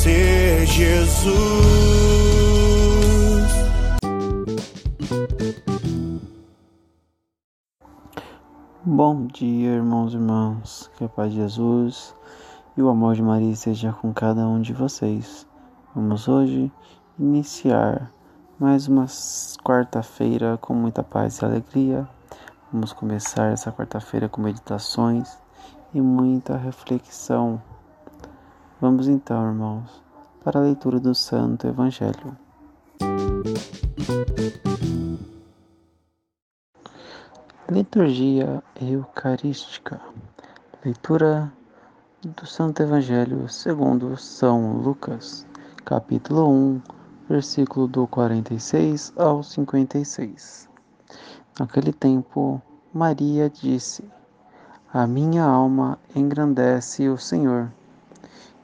Conhecer Jesus. Bom dia, irmãos e irmãs. Que a paz de Jesus e o amor de Maria esteja com cada um de vocês. Vamos hoje iniciar mais uma quarta-feira com muita paz e alegria. Vamos começar essa quarta-feira com meditações e muita reflexão. Vamos então, irmãos, para a leitura do Santo Evangelho. Liturgia Eucarística. Leitura do Santo Evangelho segundo São Lucas, capítulo 1, versículo do 46 ao 56. Naquele tempo, Maria disse: A minha alma engrandece o Senhor,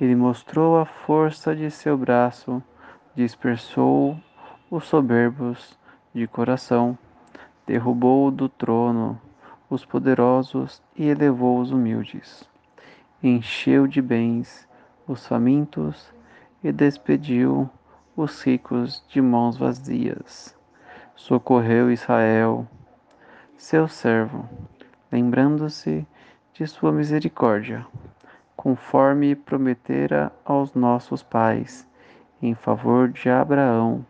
Ele mostrou a força de seu braço, dispersou os soberbos de coração derrubou do trono os poderosos e elevou os humildes. Encheu de bens os famintos e despediu os ricos de mãos vazias. Socorreu Israel, seu servo, lembrando-se de sua misericórdia, conforme prometera aos nossos pais, em favor de Abraão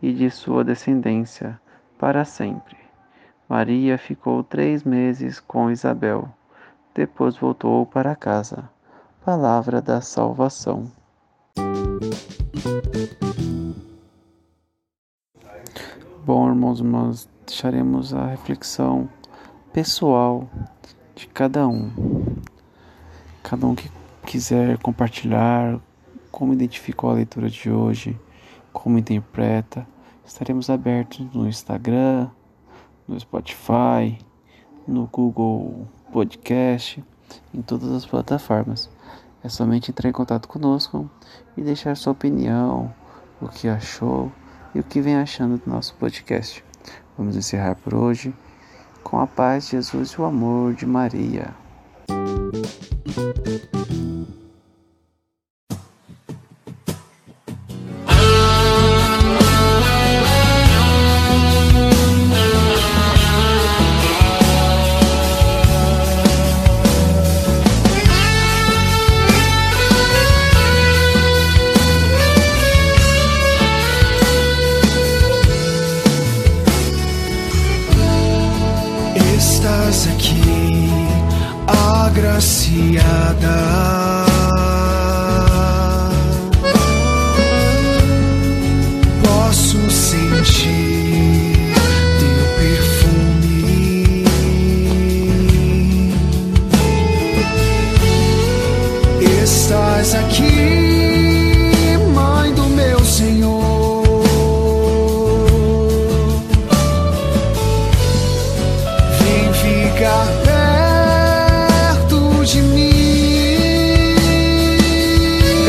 e de sua descendência para sempre. Maria ficou três meses com Isabel. Depois voltou para casa. Palavra da salvação. Bom, irmãos irmãs, deixaremos a reflexão pessoal de cada um. Cada um que quiser compartilhar como identificou a leitura de hoje, como interpreta, estaremos abertos no Instagram, no Spotify, no Google Podcast, em todas as plataformas. É somente entrar em contato conosco e deixar sua opinião, o que achou e o que vem achando do nosso podcast. Vamos encerrar por hoje com a paz de Jesus e o amor de Maria. Estás aqui, agraciada.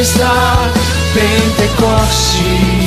Está, Pentecostes.